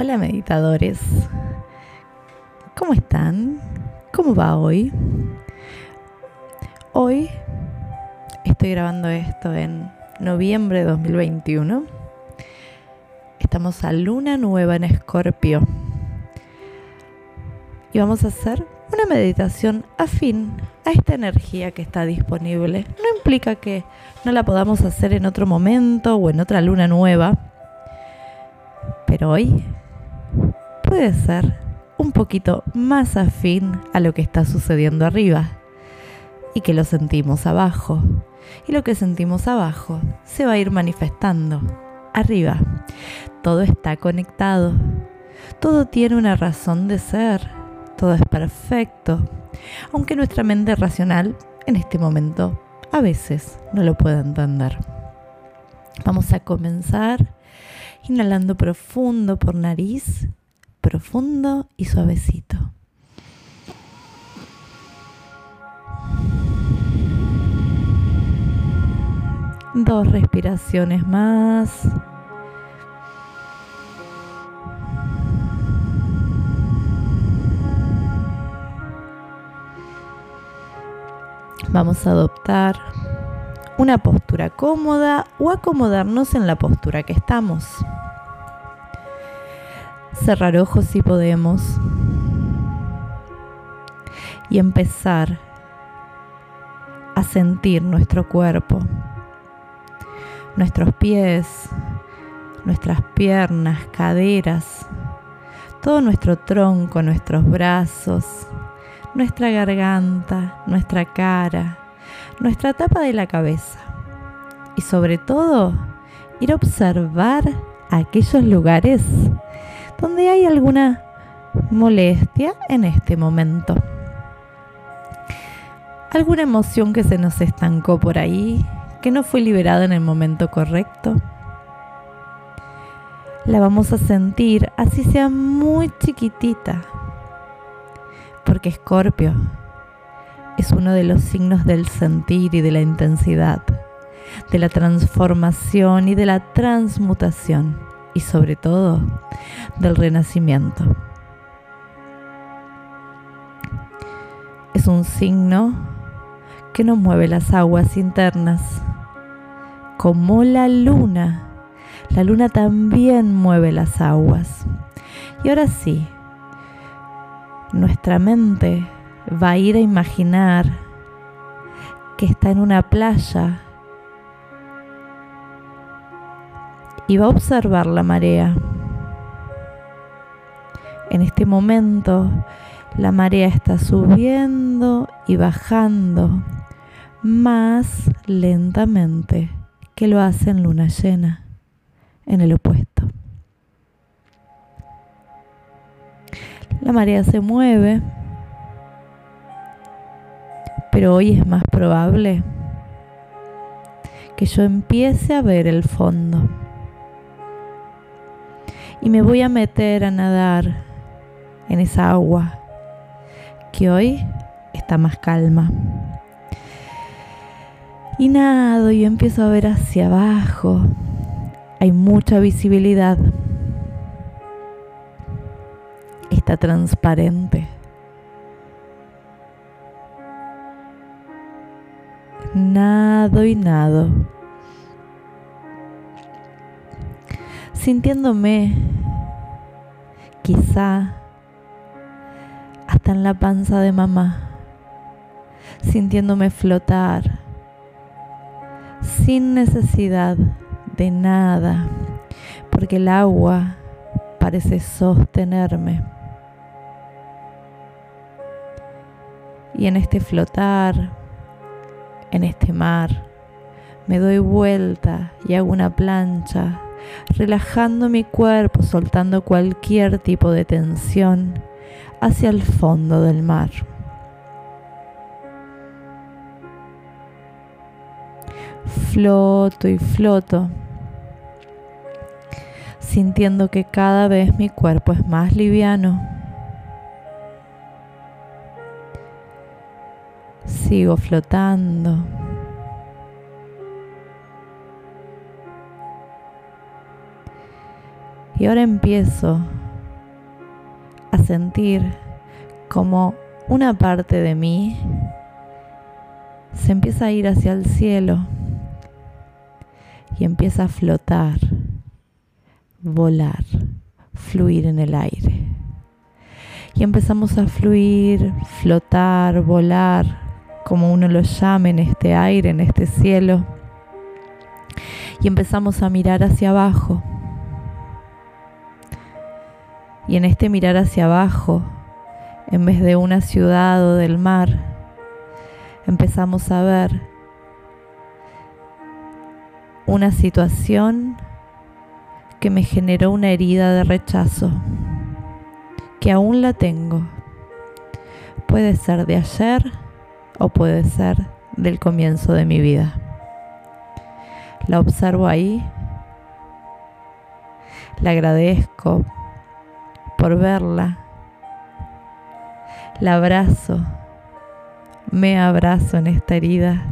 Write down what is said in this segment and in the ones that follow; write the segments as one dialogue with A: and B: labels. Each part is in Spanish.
A: Hola meditadores, ¿cómo están? ¿Cómo va hoy? Hoy estoy grabando esto en noviembre de 2021. Estamos a luna nueva en Escorpio. Y vamos a hacer una meditación afín a esta energía que está disponible. No implica que no la podamos hacer en otro momento o en otra luna nueva. Pero hoy puede ser un poquito más afín a lo que está sucediendo arriba y que lo sentimos abajo. Y lo que sentimos abajo se va a ir manifestando arriba. Todo está conectado. Todo tiene una razón de ser. Todo es perfecto. Aunque nuestra mente racional en este momento a veces no lo puede entender. Vamos a comenzar inhalando profundo por nariz profundo y suavecito. Dos respiraciones más. Vamos a adoptar una postura cómoda o acomodarnos en la postura que estamos cerrar ojos si podemos y empezar a sentir nuestro cuerpo, nuestros pies, nuestras piernas, caderas, todo nuestro tronco, nuestros brazos, nuestra garganta, nuestra cara, nuestra tapa de la cabeza. Y sobre todo, ir a observar aquellos lugares donde hay alguna molestia en este momento. Alguna emoción que se nos estancó por ahí, que no fue liberada en el momento correcto. La vamos a sentir así sea muy chiquitita, porque Escorpio es uno de los signos del sentir y de la intensidad, de la transformación y de la transmutación y sobre todo del renacimiento. Es un signo que nos mueve las aguas internas, como la luna. La luna también mueve las aguas. Y ahora sí, nuestra mente va a ir a imaginar que está en una playa y va a observar la marea. En este momento la marea está subiendo y bajando más lentamente que lo hace en luna llena, en el opuesto. La marea se mueve, pero hoy es más probable que yo empiece a ver el fondo y me voy a meter a nadar en esa agua que hoy está más calma. Y nado y empiezo a ver hacia abajo. Hay mucha visibilidad. Está transparente. Nado y nado. Sintiéndome quizá hasta en la panza de mamá, sintiéndome flotar sin necesidad de nada, porque el agua parece sostenerme. Y en este flotar, en este mar, me doy vuelta y hago una plancha relajando mi cuerpo, soltando cualquier tipo de tensión hacia el fondo del mar. Floto y floto, sintiendo que cada vez mi cuerpo es más liviano. Sigo flotando. Y ahora empiezo a sentir como una parte de mí se empieza a ir hacia el cielo y empieza a flotar, volar, fluir en el aire. Y empezamos a fluir, flotar, volar, como uno lo llame en este aire, en este cielo. Y empezamos a mirar hacia abajo. Y en este mirar hacia abajo, en vez de una ciudad o del mar, empezamos a ver una situación que me generó una herida de rechazo, que aún la tengo. Puede ser de ayer o puede ser del comienzo de mi vida. La observo ahí, la agradezco por verla, la abrazo, me abrazo en esta herida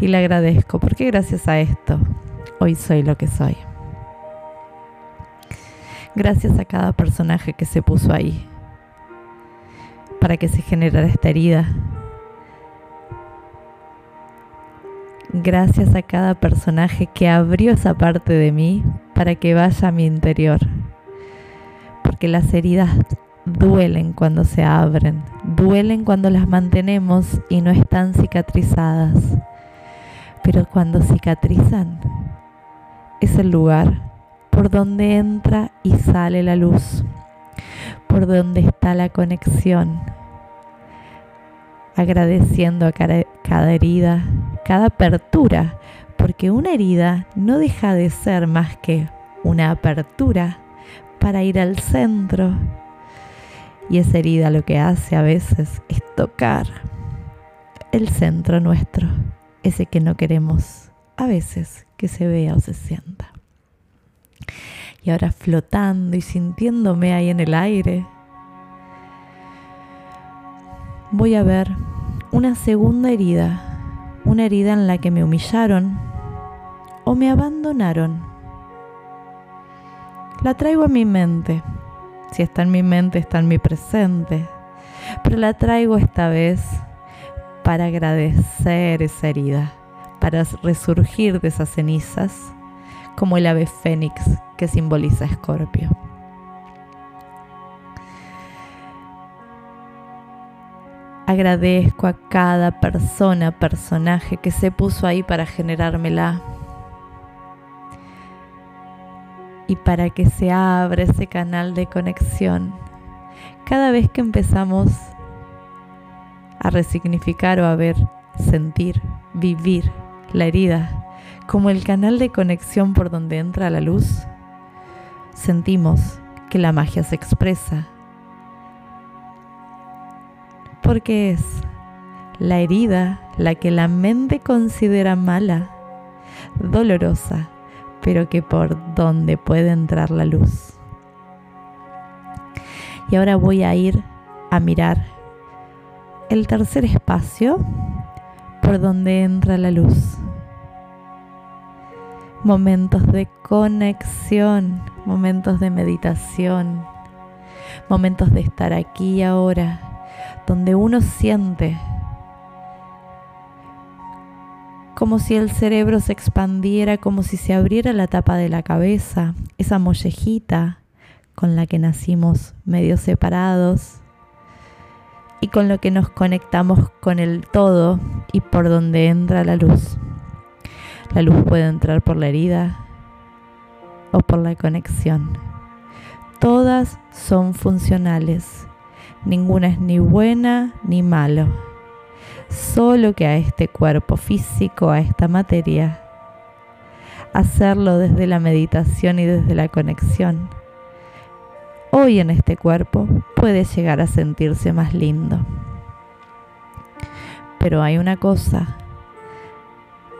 A: y le agradezco porque gracias a esto hoy soy lo que soy. Gracias a cada personaje que se puso ahí para que se generara esta herida. Gracias a cada personaje que abrió esa parte de mí para que vaya a mi interior. Porque las heridas duelen cuando se abren, duelen cuando las mantenemos y no están cicatrizadas. Pero cuando cicatrizan, es el lugar por donde entra y sale la luz, por donde está la conexión, agradeciendo a cada, herida, cada apertura, porque una herida no deja de ser más que una apertura para ir al centro. Y esa herida lo que hace a veces es tocar el centro nuestro, ese que no queremos a veces que se vea o se sienta. Y ahora flotando y sintiéndome ahí en el aire, voy a ver una segunda herida, una herida en la que me humillaron o me abandonaron. La traigo a mi mente. Si está en mi mente, está en mi presente. Pero la traigo esta vez para agradecer esa herida para resurgir de esas cenizas, como el ave fénix que simboliza Escorpio. Agradezco a cada persona, personaje que se puso ahí para generármela y para que se abra ese canal de conexión. Cada vez que empezamos a resignificar o a ver, sentir, vivir la herida, como el canal de conexión por donde entra la luz, sentimos que la magia se expresa. Porque es la herida la que la mente considera mala, dolorosa, pero que por donde puede entrar la luz. Y ahora voy a ir a mirar el tercer espacio por donde entra la luz. Momentos de conexión, momentos de meditación, momentos de estar aquí y ahora, donde uno siente como si el cerebro se expandiera, como si se abriera la tapa de la cabeza, esa mollejita con la que nacimos medio separados y con lo que nos conectamos con el todo y por donde entra la luz. La luz puede entrar por la herida o por la conexión. Todas son funcionales. Ninguna es ni buena ni malo. Solo que a este cuerpo físico, a esta materia, hacerlo desde la meditación y desde la conexión. Hoy en este cuerpo puede llegar a sentirse más lindo. Pero hay una cosa,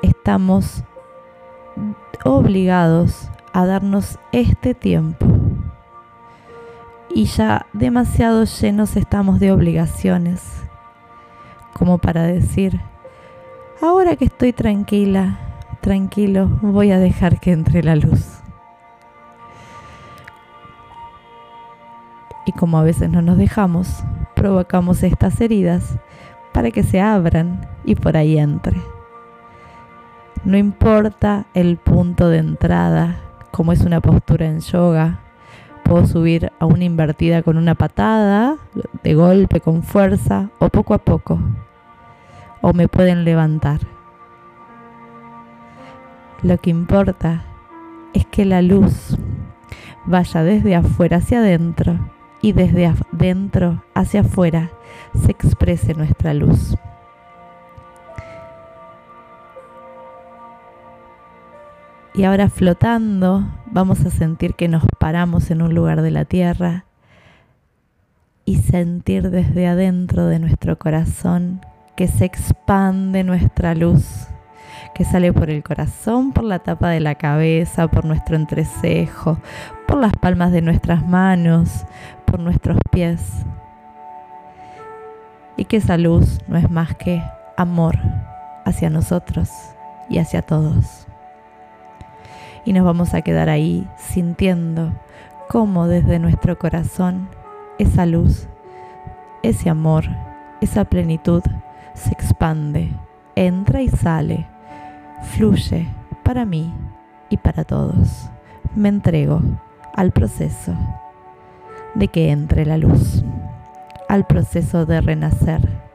A: estamos obligados a darnos este tiempo. Y ya demasiado llenos estamos de obligaciones como para decir, ahora que estoy tranquila, tranquilo, voy a dejar que entre la luz. Y como a veces no nos dejamos, provocamos estas heridas para que se abran y por ahí entre. No importa el punto de entrada, como es una postura en yoga, puedo subir a una invertida con una patada, de golpe, con fuerza, o poco a poco, o me pueden levantar. Lo que importa es que la luz vaya desde afuera hacia adentro y desde adentro hacia afuera se exprese nuestra luz. Y ahora flotando vamos a sentir que nos paramos en un lugar de la tierra y sentir desde adentro de nuestro corazón que se expande nuestra luz, que sale por el corazón, por la tapa de la cabeza, por nuestro entrecejo, por las palmas de nuestras manos, por nuestros pies. Y que esa luz no es más que amor hacia nosotros y hacia todos y nos vamos a quedar ahí sintiendo cómo desde nuestro corazón esa luz, ese amor, esa plenitud se expande, entra y sale, fluye para mí y para todos. Me entrego al proceso de que entre la luz, al proceso de renacer